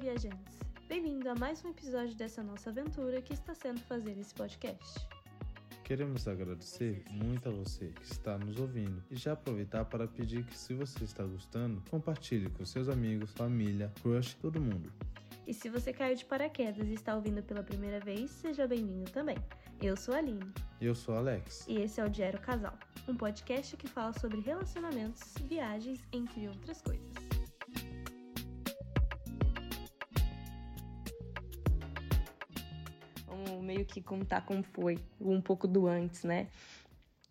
viajantes! Bem-vindo a mais um episódio dessa nossa aventura que está sendo fazer esse podcast. Queremos agradecer muito a você que está nos ouvindo e já aproveitar para pedir que, se você está gostando, compartilhe com seus amigos, família, crush, todo mundo. E se você caiu de paraquedas e está ouvindo pela primeira vez, seja bem-vindo também. Eu sou a Aline. E eu sou Alex. E esse é o Diário Casal, um podcast que fala sobre relacionamentos, viagens, entre outras coisas. Que contar como foi, um pouco do antes, né?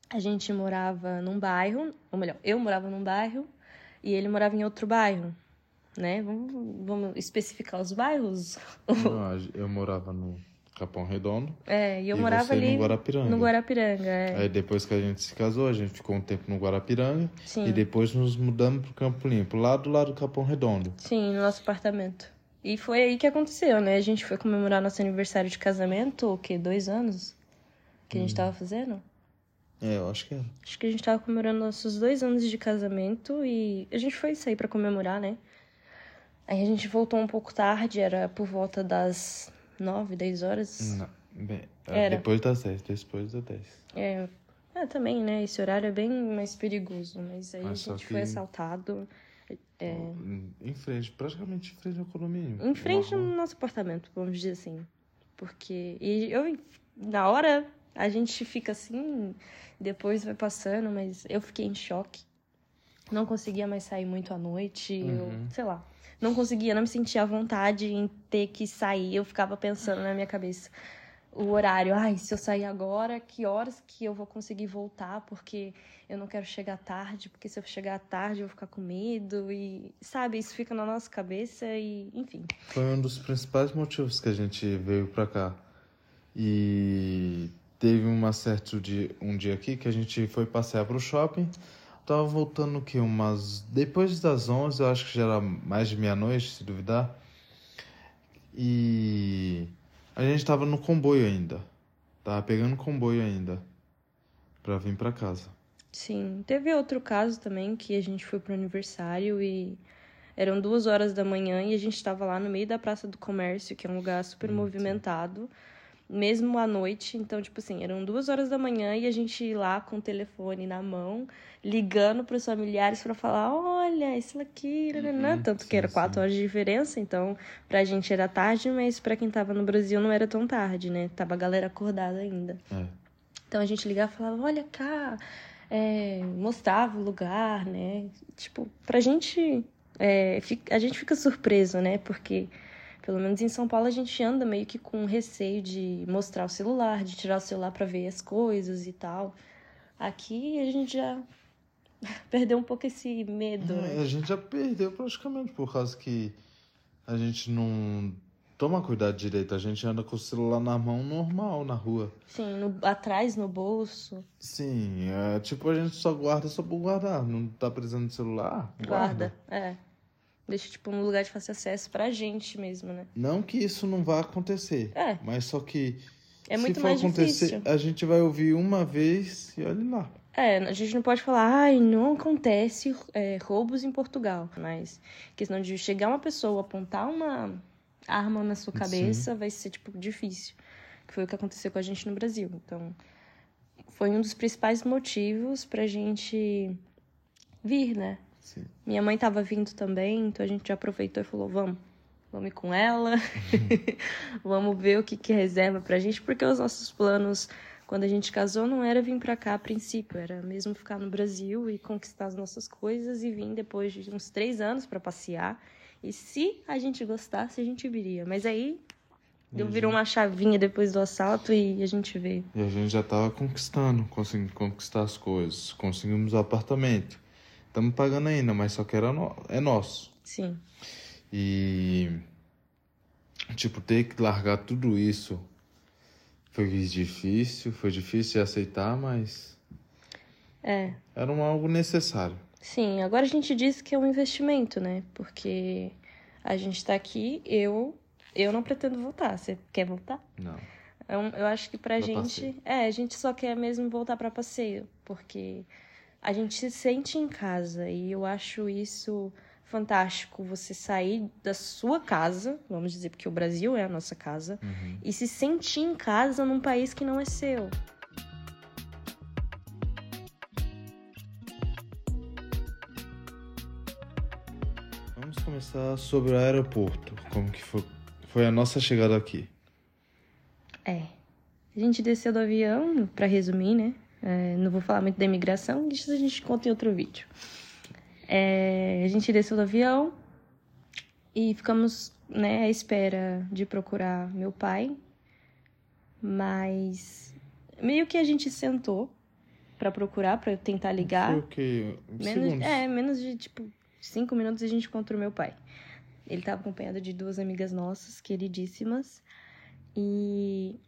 A gente morava num bairro, ou melhor, eu morava num bairro e ele morava em outro bairro, né? Vamos, vamos especificar os bairros? Não, eu morava no Capão Redondo. É, e eu e morava ali no Guarapiranga. No Guarapiranga, é. Aí depois que a gente se casou, a gente ficou um tempo no Guarapiranga. Sim. E depois nos mudamos pro Campo Limpo, lá do lado do Capão Redondo. Sim, no nosso apartamento. E foi aí que aconteceu, né? A gente foi comemorar nosso aniversário de casamento, o quê? Dois anos? Que a gente hum. tava fazendo? É, eu acho que era. Acho que a gente tava comemorando nossos dois anos de casamento e a gente foi sair para comemorar, né? Aí a gente voltou um pouco tarde, era por volta das nove, dez horas. Não, bem, é, era. depois das dez, depois das dez. É, é, também, né? Esse horário é bem mais perigoso, mas aí mas a gente que... foi assaltado. É... Em frente, praticamente em frente ao condomínio. Em frente no nosso apartamento, vamos dizer assim. Porque. E eu, na hora, a gente fica assim, depois vai passando, mas eu fiquei em choque. Não conseguia mais sair muito à noite, uhum. eu, sei lá. Não conseguia, não me sentia à vontade em ter que sair. Eu ficava pensando na minha cabeça o horário. Ai, se eu sair agora, que horas que eu vou conseguir voltar? Porque eu não quero chegar tarde, porque se eu chegar tarde eu vou ficar com medo. E, sabe, isso fica na nossa cabeça e, enfim. Foi um dos principais motivos que a gente veio pra cá. E teve uma certo dia, um dia aqui que a gente foi passear pro shopping. Tava voltando que umas. Depois das 11, eu acho que já era mais de meia-noite, se duvidar. E a gente tava no comboio ainda. Tava pegando comboio ainda. Pra vir pra casa. Sim. Teve outro caso também que a gente foi pro aniversário e eram duas horas da manhã e a gente tava lá no meio da Praça do Comércio, que é um lugar super hum, movimentado. Sim mesmo à noite. Então, tipo assim, eram duas horas da manhã e a gente ia lá com o telefone na mão, ligando para os familiares para falar: olha, isso aqui, uhum, tanto que era quatro sim. horas de diferença, então pra gente era tarde, mas para quem tava no Brasil não era tão tarde, né? Tava a galera acordada ainda. É. Então a gente ligava e falava: olha cá, é, mostrava o lugar, né? Tipo, pra gente. É, a gente fica surpreso, né? Porque pelo menos em São Paulo a gente anda meio que com receio de mostrar o celular, de tirar o celular para ver as coisas e tal. Aqui a gente já perdeu um pouco esse medo. É, né? A gente já perdeu praticamente por causa que a gente não toma cuidado direito. A gente anda com o celular na mão normal na rua. Sim, no, atrás no bolso. Sim, é, tipo a gente só guarda só por guardar. Não tá precisando de celular? Guarda, guarda é. Deixa, tipo, um lugar de fácil acesso pra gente mesmo, né? Não que isso não vá acontecer. É. Mas só que. É muito se for mais acontecer, difícil. a gente vai ouvir uma vez e olha lá. É, a gente não pode falar, ai, não acontece é, roubos em Portugal. Mas questão de chegar uma pessoa, apontar uma arma na sua cabeça, Sim. vai ser, tipo, difícil. Que foi o que aconteceu com a gente no Brasil. Então, foi um dos principais motivos pra gente vir, né? Sim. Minha mãe estava vindo também, então a gente já aproveitou e falou: vamos, vamos ir com ela, vamos ver o que, que reserva pra gente, porque os nossos planos, quando a gente casou, não era vir pra cá a princípio, era mesmo ficar no Brasil e conquistar as nossas coisas e vir depois de uns três anos para passear. E se a gente gostasse, a gente viria. Mas aí Deu, virou uma chavinha depois do assalto e a gente veio. E a gente já tava conquistando, conseguindo conquistar as coisas. Conseguimos o apartamento. Estamos pagando ainda, mas só que era no... é nosso. Sim. E. Tipo, ter que largar tudo isso foi difícil, foi difícil de aceitar, mas. É. Era um algo necessário. Sim, agora a gente diz que é um investimento, né? Porque a gente tá aqui, eu. Eu não pretendo voltar. Você quer voltar? Não. Eu, é eu acho que pra, pra gente. Passeio. É, a gente só quer mesmo voltar para passeio. Porque a gente se sente em casa e eu acho isso fantástico você sair da sua casa, vamos dizer, porque o Brasil é a nossa casa, Uhum. e se sentir em casa num país que não é seu. Vamos começar sobre o aeroporto. Como que foi, foi a nossa chegada aqui? É. A gente desceu do avião, pra resumir, né? É, não vou falar muito da imigração, isso a gente conta em outro vídeo. É, a gente desceu do avião e ficamos né, à espera de procurar meu pai. Mas meio que a gente sentou pra procurar, pra eu tentar ligar. Foi o quê? Menos, é, menos de, tipo, cinco minutos a gente encontrou meu pai. Ele tava acompanhado de duas amigas nossas, queridíssimas. E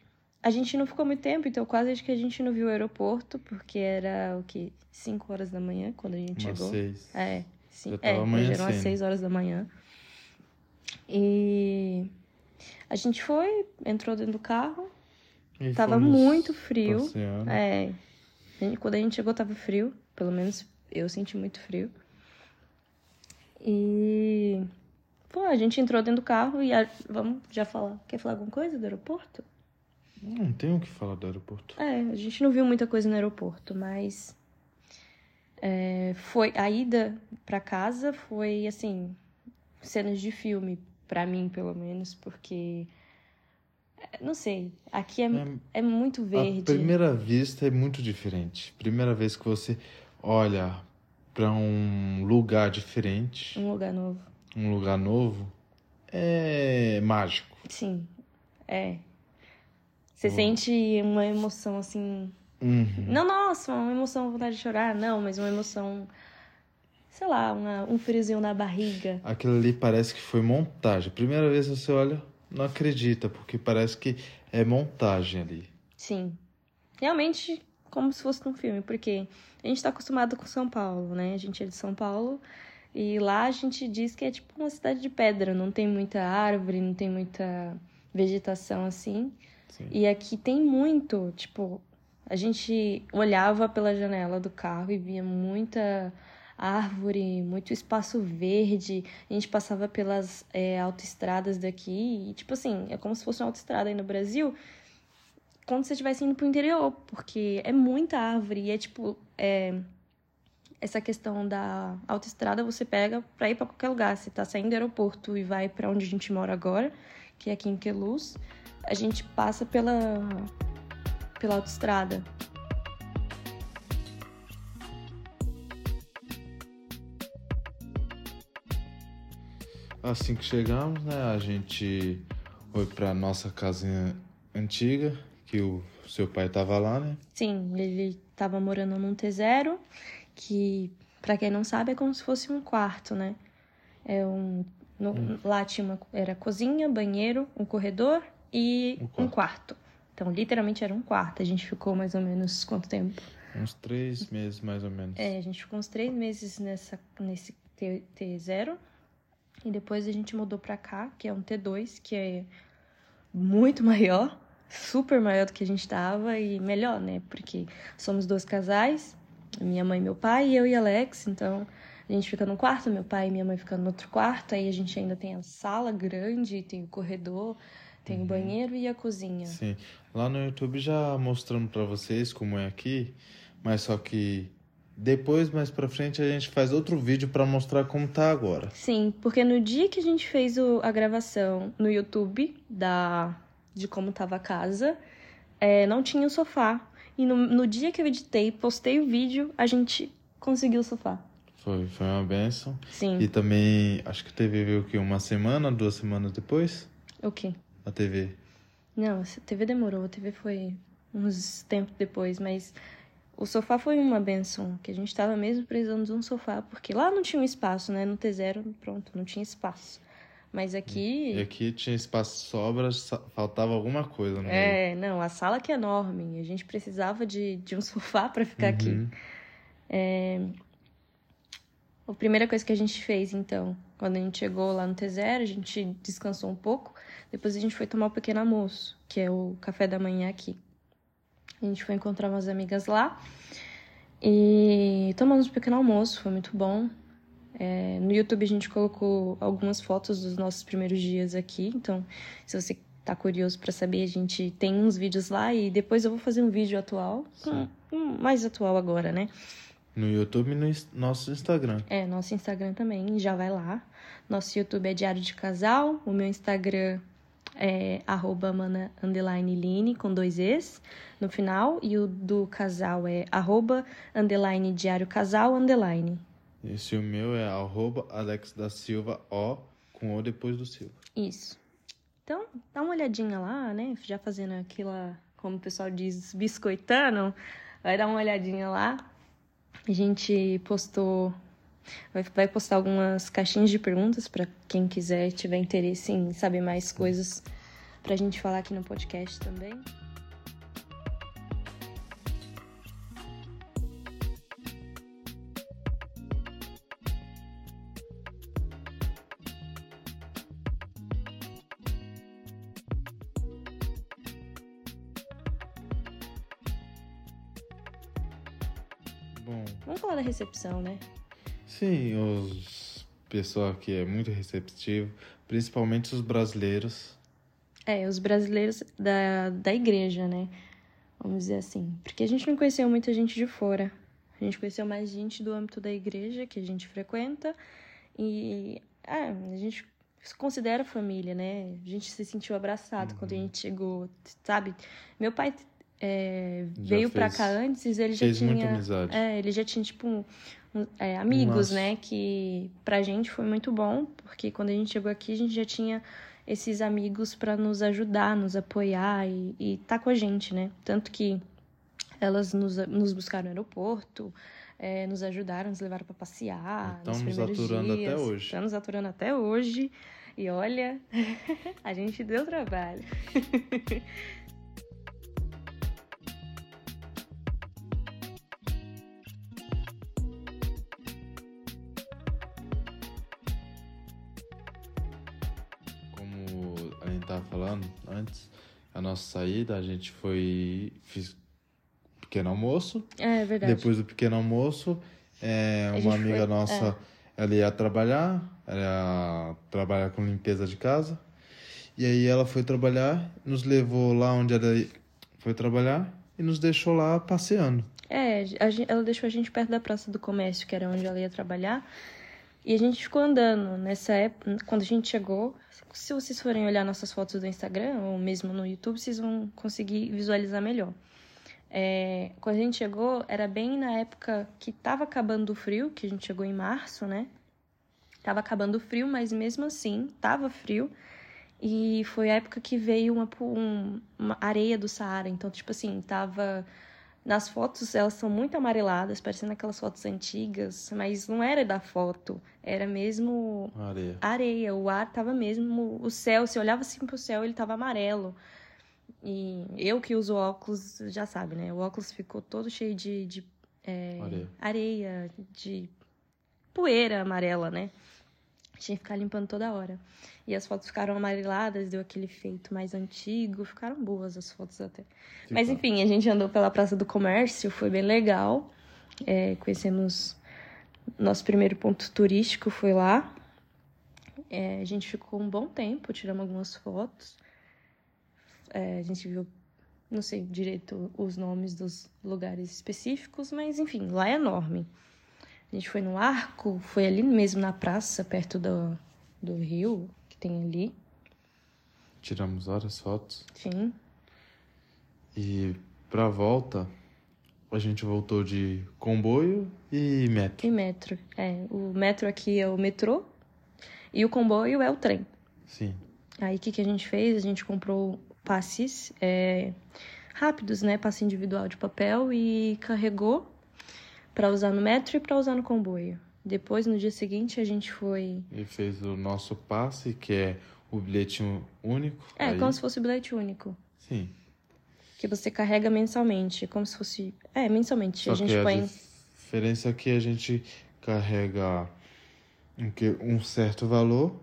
a gente não ficou muito tempo, então quase acho que a gente não viu o aeroporto, porque era o quê? Cinco horas da manhã quando a gente Umas chegou. seis. É, sim. É, eram às amanhecendo. seis horas da manhã. E a gente foi, entrou dentro do carro. E Tava muito frio. passeando. É. Quando a gente chegou, tava frio. Pelo menos eu senti muito frio. E. Pô, a gente entrou dentro do carro e. a- Vamos já falar. Quer falar alguma coisa do aeroporto? Não tem o que falar do aeroporto. É, a gente não viu muita coisa no aeroporto, mas. é, foi. A ida pra casa foi, assim. Cenas de filme, pra mim, pelo menos, porque. é, Não sei. Aqui é, É, é muito verde. A primeira vista é muito diferente. Primeira vez que você olha pra um lugar diferente, Um lugar novo. um lugar novo, é mágico. Sim, é. Você Hum. sente uma emoção assim. Uhum. Não, nossa, uma emoção, vontade de chorar, não, mas uma emoção. Sei lá, uma- um friozinho na barriga. Aquilo ali parece que foi montagem. Primeira vez que você olha, não acredita, porque parece que é montagem ali. Sim. Realmente, como se fosse num filme, porque a gente tá acostumado com São Paulo, né? A gente é de São Paulo. E lá a gente diz que é tipo uma cidade de pedra, não tem muita árvore, não tem muita vegetação assim. Sim. E aqui tem muito, tipo, a gente olhava pela janela do carro e via muita árvore, muito espaço verde. A gente passava pelas é, autoestradas daqui e, tipo assim, é como se fosse uma autoestrada aí no Brasil, quando você estivesse indo pro interior, porque é muita árvore e é tipo, é, essa questão da autoestrada você pega pra ir pra qualquer lugar. Você tá saindo do aeroporto e vai pra onde a gente mora agora, que é aqui em Queluz a gente passa pela pela autoestrada. Assim que chegamos, né, a gente foi pra nossa casinha antiga, que o seu pai tava lá, né? Sim, ele tava morando num T0, que pra quem não sabe é como se fosse um quarto, né? É um no- lá tinha uma era cozinha, banheiro, um corredor e Um um quarto. Então, literalmente era um quarto. A gente ficou mais ou menos quanto tempo? Uns três meses, mais ou menos. É, a gente ficou uns três meses nessa, nesse T, T0. E depois a gente mudou pra cá, que é um T2, que é muito maior, super maior do que a gente tava e melhor, né? Porque somos dois casais, minha mãe e meu pai, e eu e Alex, então a gente fica num quarto, meu pai e minha mãe ficam no outro quarto, aí a gente ainda tem a sala grande, tem o corredor, tem o banheiro e a cozinha. Sim. Lá no YouTube já mostramos pra vocês como é aqui, mas só que depois, mais pra frente, a gente faz outro vídeo pra mostrar como tá agora. Sim, porque no dia que a gente fez o- a gravação no YouTube da de como tava a casa, é, não tinha o sofá. E no, no dia que eu editei, postei o vídeo, a gente conseguiu o sofá. Foi, foi uma benção. Sim. E também, acho que a TV veio o quê? Uma semana, duas semanas depois? O quê? A TV. Não, a TV demorou, a TV foi uns tempos depois, mas o sofá foi uma benção, que a gente tava mesmo precisando de um sofá, porque lá não tinha um espaço, né? No T0, pronto, não tinha espaço. Mas aqui. E aqui tinha espaço sobra, faltava alguma coisa meio. É, não, a sala que é enorme. A gente precisava de, de um sofá para ficar aqui. Uhum. A primeira coisa que a gente fez, então, quando a gente chegou lá no T0, a gente descansou um pouco. Depois a gente foi tomar o pequeno almoço, que é o café da manhã aqui. A gente foi encontrar umas amigas lá e tomamos um pequeno almoço, foi muito bom. É, no YouTube a gente colocou algumas fotos dos nossos primeiros dias aqui, então se você tá curioso para saber, a gente tem uns vídeos lá e depois eu vou fazer um vídeo atual, um, mais atual agora, né? No YouTube e no nosso Instagram. É, nosso Instagram também, já vai lá. Nosso YouTube é Diário de Casal, o meu Instagram é arroba mana underline line com dois Es no final e o do casal é arroba underline diário casal underline. Esse o meu é arroba Alex da Silva O com O depois do Silva. Isso. Então, dá uma olhadinha lá, né? Já fazendo aquela, como o pessoal diz, biscoitando. Vai dar uma olhadinha lá. A gente postou. Vai, vai postar algumas caixinhas de perguntas para quem quiser, tiver interesse em saber mais coisas pra gente falar aqui no podcast também. Bom, Vamos falar da recepção, né? sim, os pessoal aqui é muito receptivo, principalmente os brasileiros. É, os brasileiros da, da igreja, né? Vamos dizer assim. Porque a gente não conheceu muita gente de fora. A gente conheceu mais gente do âmbito da igreja que a gente frequenta. E é, a gente se considera família, né? A gente se sentiu abraçado quando a gente chegou, sabe? Meu pai é, veio pra fez- cá antes, ele já Fez tinha. muita amizade. É, ele já tinha, tipo, um- um- é, amigos, Nossa. né? Que pra gente foi muito bom, porque quando a gente chegou aqui, a gente já tinha esses amigos pra nos ajudar, nos apoiar e, e tá com a gente, né? Tanto que elas nos, nos buscaram no aeroporto, é, nos ajudaram, nos levaram pra passear. Estão nos nos primeiros aturando até dias. hoje. Estão nos aturando até hoje. E olha, a gente deu trabalho. antes, a nossa saída, a gente foi. Fiz pequeno almoço. É verdade. Depois do pequeno almoço, é, uma amiga foi- nossa, ela ia trabalhar, ela ia trabalhar com limpeza de casa. E aí ela foi trabalhar, nos levou lá onde ela foi trabalhar e nos deixou lá passeando. É, a ela deixou a gente perto da Praça do Comércio, que era onde ela ia trabalhar. E a gente ficou andando. Nessa época, quando a gente chegou, se vocês forem olhar nossas fotos do Instagram ou mesmo no YouTube, vocês vão conseguir visualizar melhor. É, quando a gente chegou, era bem na época que tava acabando o frio, que a gente chegou em março, né? Tava acabando o frio, mas mesmo assim, tava frio. E foi a época que veio uma, um- uma areia do Saara. Então, tipo assim, tava. Nas fotos, elas são muito amareladas, parecendo aquelas fotos antigas, mas não era da foto, era mesmo Areia. areia, o ar tava mesmo, o céu, você olhava assim pro céu, ele tava amarelo. E eu que uso óculos, já sabe, né? O óculos ficou todo cheio de, de é, Areia. areia, de poeira amarela, né? Tinha que ficar limpando toda hora. E as fotos ficaram amareladas, deu aquele efeito mais antigo, ficaram boas as fotos até. Mas Fica- enfim, a gente andou pela Praça do Comércio, foi bem legal. É, conhecemos nosso primeiro ponto turístico, foi lá. É, a gente ficou um bom tempo, tiramos algumas fotos. É, a gente viu, não sei direito os nomes dos lugares específicos, mas enfim, lá é enorme. A gente foi no arco, foi ali mesmo na praça, perto do, do rio que tem ali. Tiramos várias fotos. Enfim, E pra volta, a gente voltou de comboio e metro. e metro. É, o metro aqui é o metrô e o comboio é o trem. Sim. Aí o que, que a gente fez? A gente comprou passes é, rápidos, né? Passe individual de papel e carregou para usar no metro e para usar no comboio. Depois, no dia seguinte, a gente foi. E fez o nosso passe, que é o bilhete único. É, Aí- como se fosse bilhete único. Sim. Que você carrega mensalmente. Como se fosse. É, mensalmente. Só a gente que põe. a diferença é que a gente carrega um, certo valor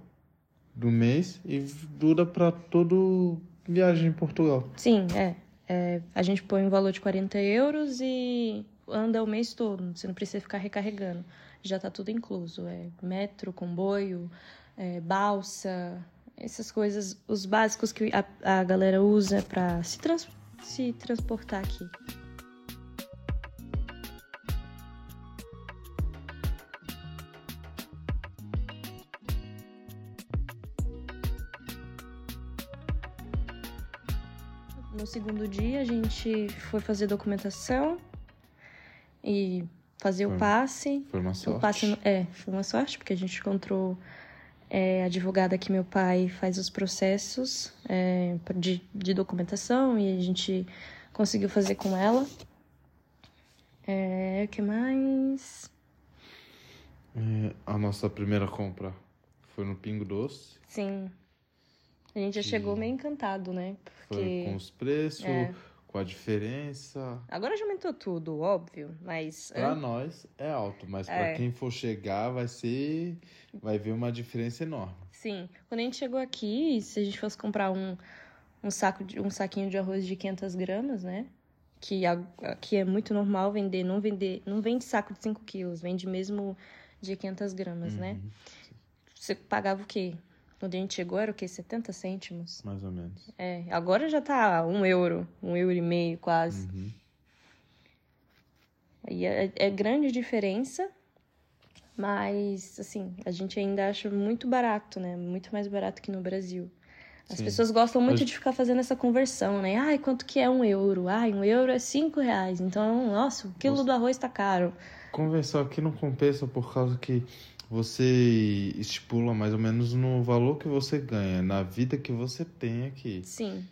do mês e dura pra todo viagem em Portugal. Sim, é. É, a gente põe um valor de 40 euros e anda o mês todo, você não precisa ficar recarregando. Já tá tudo incluso, é metro, comboio, é, balsa, essas coisas, os básicos que a, a galera usa para se, trans, se transportar aqui. No segundo dia, a gente foi fazer documentação e fazer Foi- o passe. Foi uma O sorte. passe é, foi uma sorte, porque a gente encontrou é, a advogada que meu pai faz os processos é, de, de documentação e a gente conseguiu fazer com ela. É, o que mais? É, a nossa primeira compra foi no Pingo Doce. Sim. A gente já chegou meio encantado, né? Foi Porque com os preços, É. com a diferença. agora já aumentou tudo, óbvio, mas Pra nós é alto, mas É. pra quem for chegar vai ser. Vai ver uma diferença enorme. sim, quando a gente chegou aqui, se a gente fosse comprar um, um saco de, um saquinho de arroz de 500 gramas, né? Que aqui é muito normal vender, não vender, não vende saco de 5 quilos, vende mesmo de 500 gramas, né? Uhum, Você pagava o quê? Quando a gente chegou era o quê? 70 cêntimos? Mais ou menos. É, agora já tá um euro, um euro e meio quase. Uhum. E é, é grande diferença, mas, assim, a gente ainda acha muito barato, né? Muito mais barato que no Brasil. As Sim. pessoas gostam muito de ficar fazendo essa conversão, né? Ai, quanto que é um euro? Ai, um euro é cinco reais. Então, nossa, o quilo Nossa. do arroz tá caro. Conversar aqui não compensa por causa que você estipula mais ou menos no valor que você ganha, na vida que você tem aqui. Sim,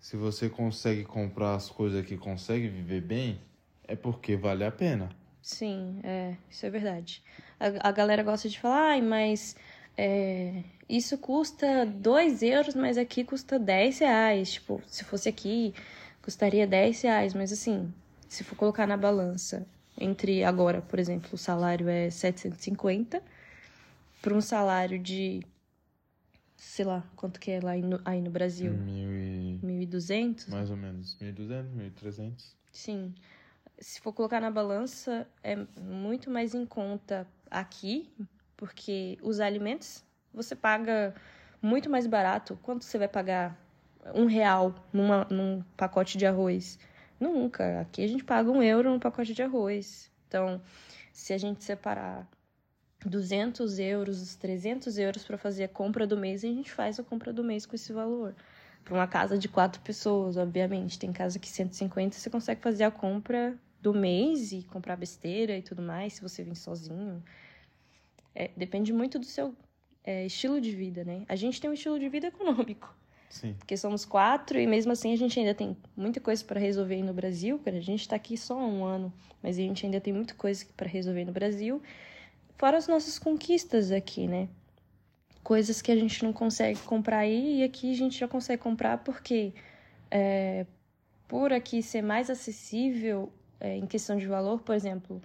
Se você consegue comprar as coisas aqui, consegue viver bem, é porque vale a pena. sim, é, isso é verdade. A, a galera gosta de falar, ai, mas é, isso custa 2 euros, mas aqui custa 10 reais. Tipo, se fosse aqui, custaria 10 reais. Mas assim, se for colocar na balança, entre agora, por exemplo, o salário é 750, para um salário de, sei lá, quanto que é lá no, aí no Brasil? Mil e... 1.200? Mais ou menos. 1.200, 1.300. Sim. Se for colocar na balança, é muito mais em conta aqui, porque os alimentos você paga muito mais barato. Quanto você vai pagar um real numa, num pacote de arroz? Nunca. Aqui a gente paga um euro num pacote de arroz. Então, se a gente separar 200 euros, 300 euros para fazer a compra do mês, a gente faz a compra do mês com esse valor. Para uma casa de quatro pessoas, obviamente. Tem casa que 150 você consegue fazer a compra do mês e comprar besteira e tudo mais, se você vir sozinho. É, depende muito do seu é, estilo de vida, né? A gente tem um estilo de vida econômico, Sim. porque somos quatro e mesmo assim a gente ainda tem muita coisa para resolver no Brasil, cara. A gente tá aqui só há um ano, mas a gente ainda tem muita coisa para resolver no Brasil. Fora as nossas conquistas aqui, né? Coisas que a gente não consegue comprar aí e aqui a gente já consegue comprar porque é, por aqui ser mais acessível é, em questão de valor, por exemplo,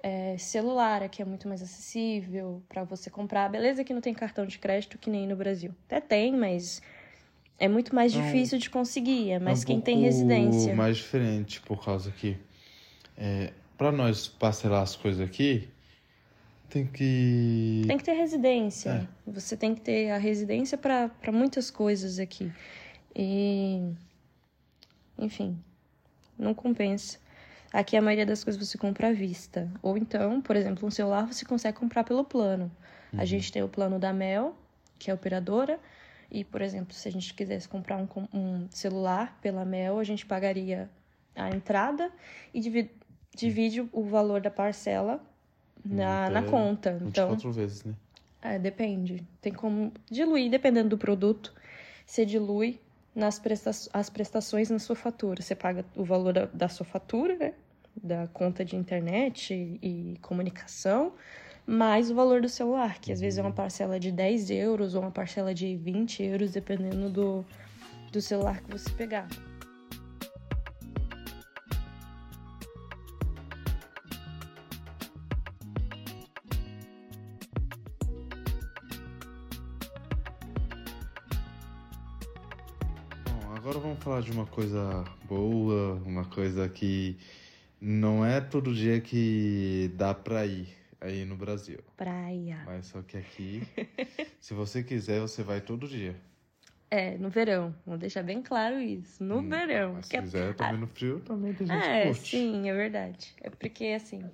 é, celular aqui é muito mais acessível para você comprar. Beleza que não tem cartão de crédito que nem no Brasil. Até tem, mas é muito mais difícil de conseguir. É mais É um quem tem residência. mais diferente, por causa que é, para nós parcelar as coisas aqui, tem que. Tem que ter residência. É. Você tem que ter a residência para muitas coisas aqui. E. Enfim, não compensa. Aqui a maioria das coisas você compra à vista. Ou então, por exemplo, um celular você consegue comprar pelo plano. A gente tem o plano da Mel, que é a operadora. E, por exemplo, se a gente quisesse comprar um, um celular pela Mel, a gente pagaria a entrada e divi- divide o valor da parcela na, na Até conta. Então, 24 vezes, né? é, depende. Tem como diluir, dependendo do produto. Você dilui nas presta as prestações na sua fatura. Você paga o valor da, da sua fatura, né? Da conta de internet e, e comunicação, mais o valor do celular, que às vezes é uma parcela de 10 euros ou uma parcela de 20 euros, dependendo do, do celular que você pegar. Bom, Agora vamos falar de uma coisa boa, uma coisa que não é todo dia que dá pra ir aí no Brasil. Praia. Mas só que aqui, se você quiser, você vai todo dia. É, no verão. Vou deixar bem claro isso. No Hum, verão. Mas se é- quiser também no frio, também tem gente É, curte. sim, é verdade. É porque, assim,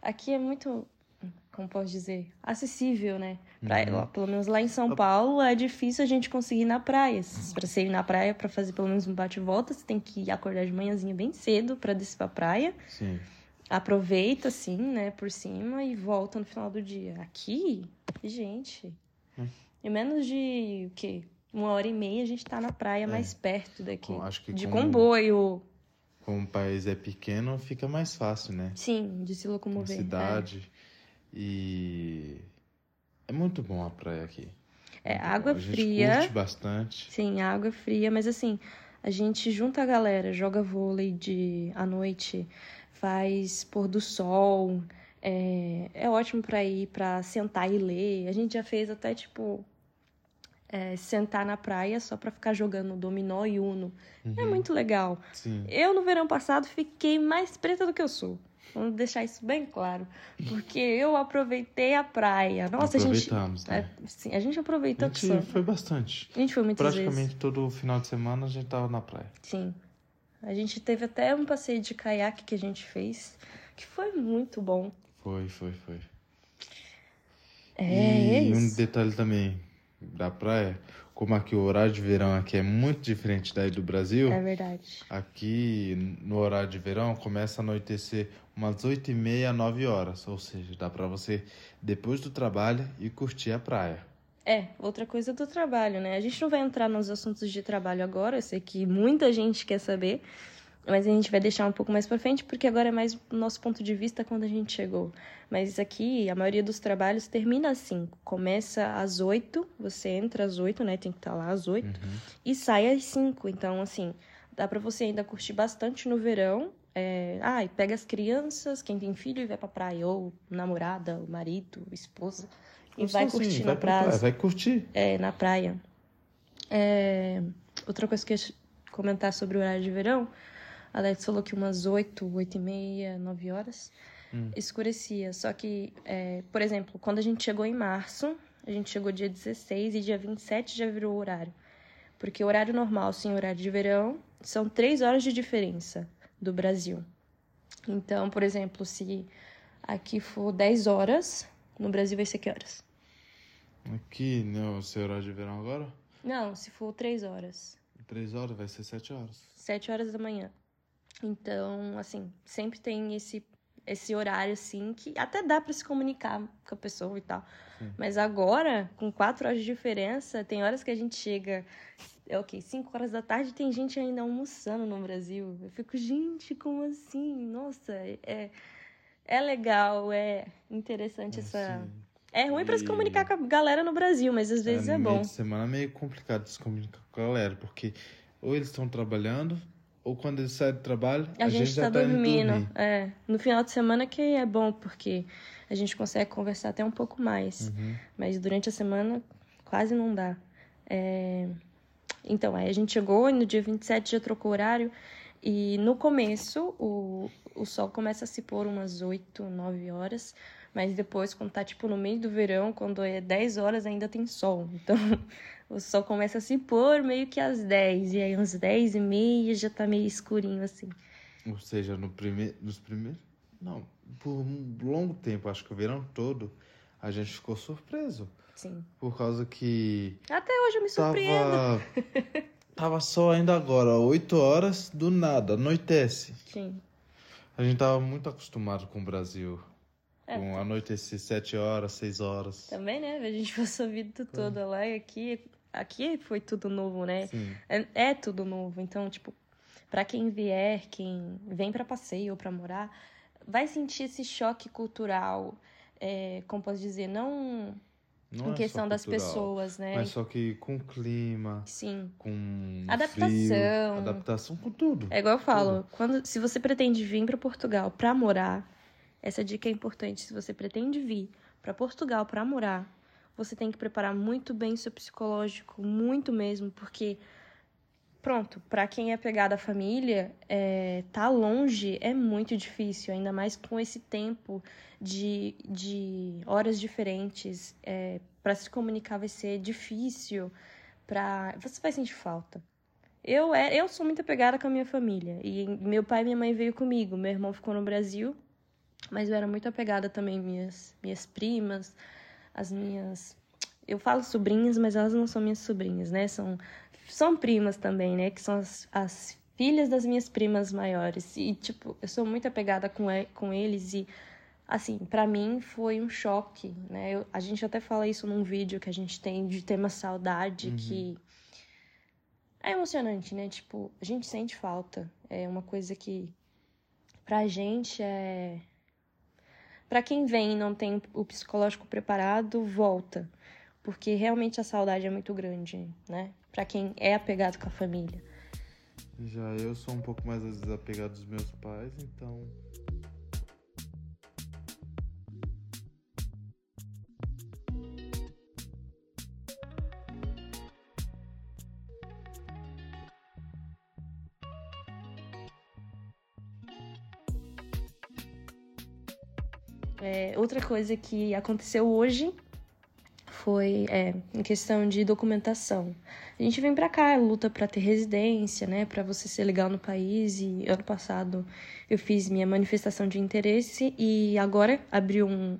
aqui é muito, como posso dizer, acessível, né? Praia, Uhum. pelo menos lá em São Paulo é difícil a gente conseguir ir na praia. Uhum. Pra você ir na praia, pra fazer pelo menos um bate e volta, você tem que acordar de manhãzinha bem cedo pra descer pra praia. Sim. Aproveita, assim, né, por cima e volta no final do dia. Aqui, gente, Hum. em menos de, o quê? Uma hora e meia a gente tá na praia mais perto daqui. É. Com- acho que de como- comboio, Como o país é pequeno, fica mais fácil, né? sim, de se locomover. é. cidade. E é muito bom a praia aqui. É, água a gente fria. curte bastante. Sim, água é fria, mas assim, a gente junta a galera, joga vôlei de à noite, faz pôr do sol. É, é ótimo pra ir pra sentar e ler. A gente já fez até tipo é, sentar na praia só pra ficar jogando dominó e uno. É Uhum. muito legal. Sim. Eu no verão passado fiquei mais preta do que eu sou. Vamos deixar isso bem claro. Porque eu aproveitei a praia. Nossa, a gente. Aproveitamos, né? É, sim, a gente aproveitou A gente foi bastante. A gente foi vezes. Praticamente todo final de semana a gente tava na praia. Sim. A gente teve até um passeio de caiaque que a gente fez, que foi muito bom. Foi, foi, foi. É, é e um isso. detalhe também da praia, como aqui o horário de verão aqui é muito diferente daí do Brasil, É verdade. aqui no horário de verão começa a anoitecer umas 8 e meia, 9 horas. Ou seja, dá pra você, depois do trabalho, ir curtir a praia. É, outra coisa do trabalho, né? A gente não vai entrar nos assuntos de trabalho agora, eu sei que muita gente quer saber, mas a gente vai deixar um pouco mais pra frente, porque agora é mais o nosso ponto de vista quando a gente chegou. Mas aqui, a maioria dos trabalhos termina às 5. Começa às 8, você entra às 8, né? Tem que estar lá às 8. Uhum. e sai às 5. Então, assim, dá pra você ainda curtir bastante no verão. É... Ah, e pega as crianças, quem tem filho e vai pra praia, ou namorada, o marido, esposa, e vai assim, curtir vai na pra praia, Vai curtir. é, na praia. É, Outra coisa que eu ia comentar sobre o horário de verão, a Alex falou que umas 8, 8 e meia, 9 horas Hum. escurecia. Só que, é, por exemplo, quando a gente chegou em março, a gente chegou dia 16 e dia 27 já virou o horário. Porque o horário normal, sim, horário de verão, são três horas de diferença do Brasil. Então, por exemplo, se aqui for 10 horas, no Brasil vai ser que horas? Aqui, no seu horário de verão agora, Não, se for 3 horas. 3 horas, vai ser 7 horas. 7 horas da manhã. Então, assim, sempre tem esse, esse horário, assim, que até dá pra se comunicar com a pessoa e tal. Sim. Mas agora, com 4 horas de diferença, tem horas que a gente chega. É ok, 5 horas da tarde tem gente ainda almoçando no Brasil. Eu fico, gente, como assim? Nossa, é, é legal, é interessante essa. Assim, É ruim pra se E- comunicar com a galera no Brasil, mas às vezes é, no bom. semana é meio complicado se comunicar com a galera, porque ou eles estão trabalhando, ou quando eles saem do trabalho, A, gente, já tá tá indo dormindo. É, no final de semana que é bom, porque a gente consegue conversar até um pouco mais. Uhum. Mas durante a semana quase não dá. É, Então, aí a gente chegou e no dia 27 já trocou horário. E no começo, o, o sol começa a se pôr umas 8, 9 horas. Mas depois, quando tá tipo no meio do verão, quando é 10 horas, ainda tem sol. Então, o sol começa a se pôr meio que às 10. E aí, uns 10 e meia já tá meio escurinho assim. Ou seja, no prime... nos primeiros. Não, por um longo tempo, acho que o verão todo, a gente ficou surpreso. Sim. Por causa que Até hoje eu me surpreendo. tava. tava só ainda agora, 8 horas, do nada, anoitece. Sim. A gente tava muito acostumado com o Brasil. É. Com anoitecer 7 horas, 6 horas. Também, né? A gente passou a vida toda lá e aqui, aqui foi tudo novo, né? É, é tudo novo. Então, tipo, pra quem vier, quem vem pra passeio ou pra morar, vai sentir esse choque cultural. É, como posso dizer, não, Não em é questão das cultural, pessoas, né? Mas só que com clima, Sim. com Adaptação. frio, adaptação com tudo. É igual eu falo, quando, se você pretende vir pra Portugal pra morar, essa dica é importante. Se você pretende vir pra Portugal pra morar, você tem que preparar muito bem seu psicológico, muito mesmo, porque pronto, para quem é pegado à família, é, tá longe é muito difícil, ainda mais com esse tempo de, de horas diferentes. É, para se comunicar vai ser difícil, pra... você vai sentir falta. Eu, é, eu sou muito apegada com a minha família. E meu pai e minha mãe veio comigo. Meu irmão ficou no Brasil. Mas eu era muito apegada também minhas minhas primas, as minhas eu falo sobrinhas, mas elas não são minhas sobrinhas, né? São são primas também, né? Que são as, as filhas das minhas primas maiores. E tipo, eu sou muito apegada com, com eles e assim, para mim foi um choque, né? Eu, a gente até fala isso num vídeo que a gente tem de tema saudade, uhum. que é emocionante, né? Tipo, a gente sente falta. É uma coisa que pra gente é. Pra quem vem e não tem o psicológico preparado, volta. Porque realmente a saudade é muito grande, né? Pra quem é apegado com a família. Já eu sou um pouco mais às vezes apegado dos meus pais, então É, outra coisa que aconteceu hoje foi é, em questão de documentação. A gente vem para cá, luta para ter residência, né, para você ser legal no país. E ano passado eu fiz minha manifestação de interesse e agora abriu um,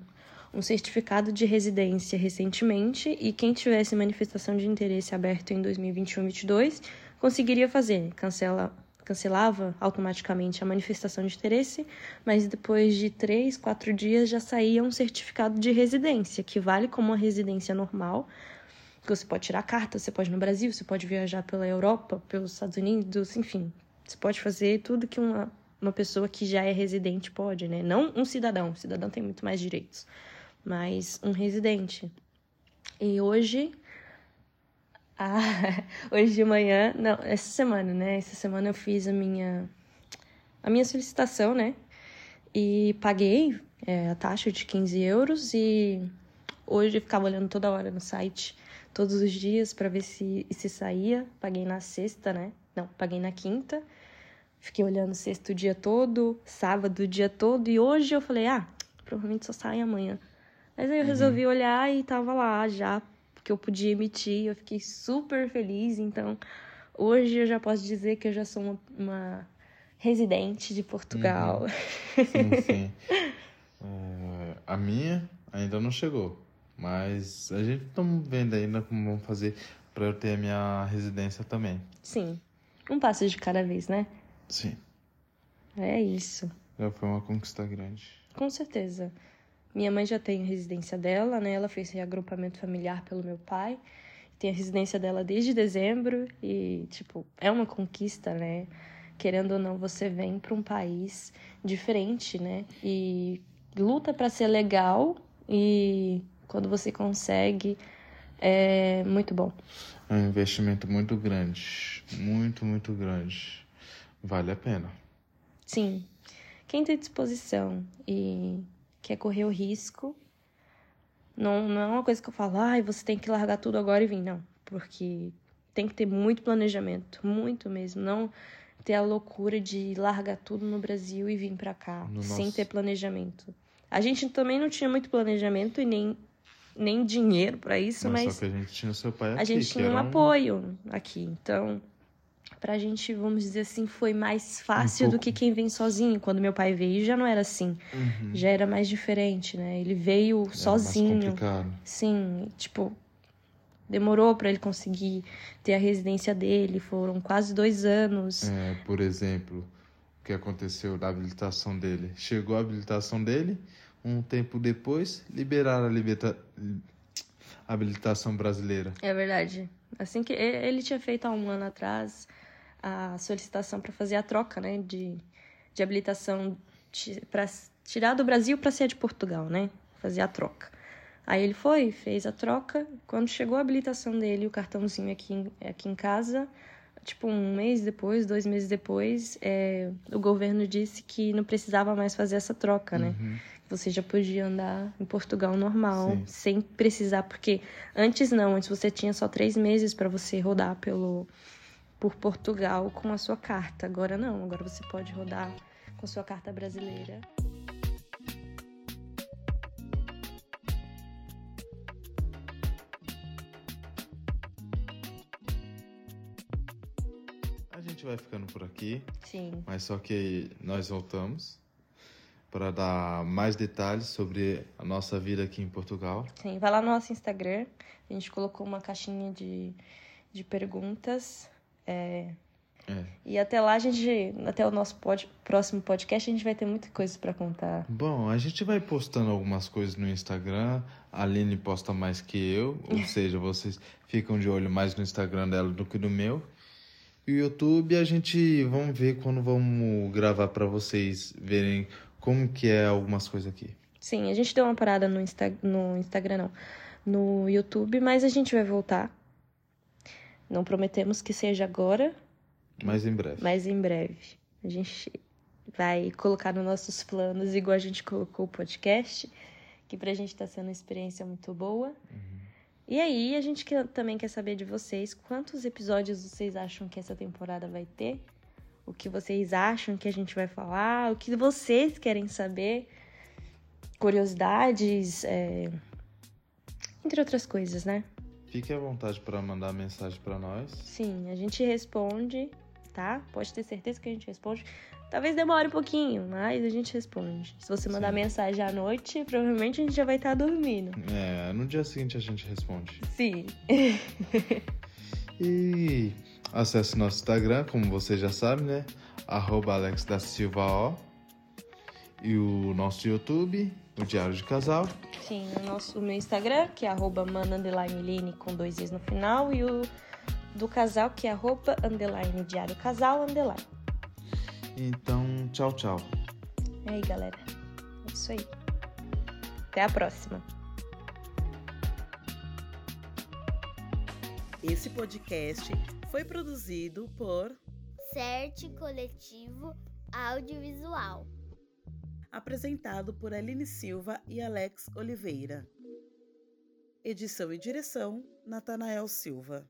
um certificado de residência recentemente. E quem tivesse manifestação de interesse aberto em 2021-22 conseguiria fazer, cancela cancelava automaticamente a manifestação de interesse, mas depois de três, quatro dias já saía um certificado de residência, que vale como uma residência normal. Você pode tirar carta, você pode ir no Brasil, você pode viajar pela Europa, pelos Estados Unidos, enfim. Você pode fazer tudo que uma, uma pessoa que já é residente pode, né? Não um cidadão, cidadão tem muito mais direitos, mas um residente. E hoje ah, hoje de manhã, não, essa semana, né? Essa semana eu fiz a minha a minha solicitação, né? E paguei é, a taxa de 15 euros e hoje eu ficava olhando toda hora no site, todos os dias, para ver se, se saía. Paguei na sexta, né? Não, paguei na quinta. Fiquei olhando sexto o dia todo, sábado o dia todo, e hoje eu falei, ah, provavelmente só sai amanhã. Mas aí eu uhum. resolvi olhar e tava lá já que eu podia emitir. Eu fiquei super feliz. Então, hoje eu já posso dizer que eu já sou uma, uma residente de Portugal. Uhum. Sim, sim. é, a minha ainda não chegou. Mas a gente está vendo ainda como vamos fazer para eu ter a minha residência também. Sim. Um passo de cada vez, né? Sim. É isso. Já foi uma conquista grande. Com certeza. Minha mãe já tem a residência dela, né? Ela fez reagrupamento familiar pelo meu pai. Tem a residência dela desde dezembro e, tipo, é uma conquista, né? Querendo ou não, você vem para um país diferente, né? E luta para ser legal e quando você consegue é muito bom. É um investimento muito grande, muito, muito grande. Vale a pena. Sim. Quem tem disposição e que é correr o risco. Não, não é uma coisa que eu falo, ai, ah, você tem que largar tudo agora e vir. Não, porque tem que ter muito planejamento, muito mesmo. Não ter a loucura de largar tudo no Brasil e vir para cá, no sem nosso... ter planejamento. A gente também não tinha muito planejamento e nem, nem dinheiro para isso, mas, mas. Só que a gente tinha o seu pai aqui. A gente tinha um, um apoio aqui. Então, pra gente, vamos dizer assim, foi mais fácil um do que quem vem sozinho. Quando meu pai veio, já não era assim. Uhum. Já era mais diferente, né? Ele veio era sozinho. Sim, tipo, demorou para ele conseguir ter a residência dele. Foram quase dois anos. É, por exemplo, o que aconteceu da habilitação dele? Chegou a habilitação dele, um tempo depois, liberaram a liberta... habilitação brasileira. É verdade. Assim que ele tinha feito há um ano atrás, a solicitação para fazer a troca né, de, de habilitação para tirar do Brasil para ser de Portugal, né? Fazer a troca. Aí ele foi, fez a troca. Quando chegou a habilitação dele, o cartãozinho aqui aqui em casa, tipo um mês depois, dois meses depois, é, o governo disse que não precisava mais fazer essa troca, né? Uhum. Você já podia andar em Portugal normal, Sim. sem precisar, porque antes não, antes você tinha só três meses para você rodar pelo por Portugal com a sua carta. Agora não, agora você pode rodar com a sua carta brasileira. A gente vai ficando por aqui, Sim. mas só que nós voltamos para dar mais detalhes sobre a nossa vida aqui em Portugal. Sim, vai lá no nosso Instagram. A gente colocou uma caixinha de, de perguntas. É, É. E até lá a gente, até o nosso pod- próximo podcast, a gente vai ter muita coisa pra contar. Bom, a gente vai postando algumas coisas no Instagram. A Aline posta mais que eu, ou seja, vocês ficam de olho mais no Instagram dela do que no meu. E o YouTube a gente vamos ver quando vamos gravar para vocês verem como que é algumas coisas aqui. Sim, a gente deu uma parada no, Insta, no Instagram, não, no YouTube, mas a gente vai voltar. Não prometemos que seja agora, Mas em breve. mas em breve. A gente vai colocar nos nossos planos, igual a gente colocou o podcast, que pra gente tá sendo uma experiência muito boa. E aí, a gente quer- também quer saber de vocês quantos episódios vocês acham que essa temporada vai ter? O que vocês acham que a gente vai falar? O que vocês querem saber? Curiosidades, é, entre outras coisas, né? Fique à vontade para mandar mensagem para nós. Sim, a gente responde, tá? Pode ter certeza que a gente responde. Talvez demore um pouquinho, mas a gente responde. Se você mandar Sim. mensagem à noite, provavelmente a gente já vai estar dormindo. É, no dia seguinte a gente responde. Sim. E acesse nosso Instagram, como você já sabe, né? Arroba Alex da Silva O. E o nosso YouTube, o Diário de Casal. Sim, o nosso o meu Instagram, que é arroba mana underline line com dois i's no final, e o do casal, que é arroba underline diário casal underline. Então, tchau, tchau. É aí, galera. É isso aí. Até a próxima. Esse podcast foi produzido por CERT Coletivo Audiovisual. Apresentado por Aline Silva e Alex Oliveira. Edição e direção: Natanael Silva.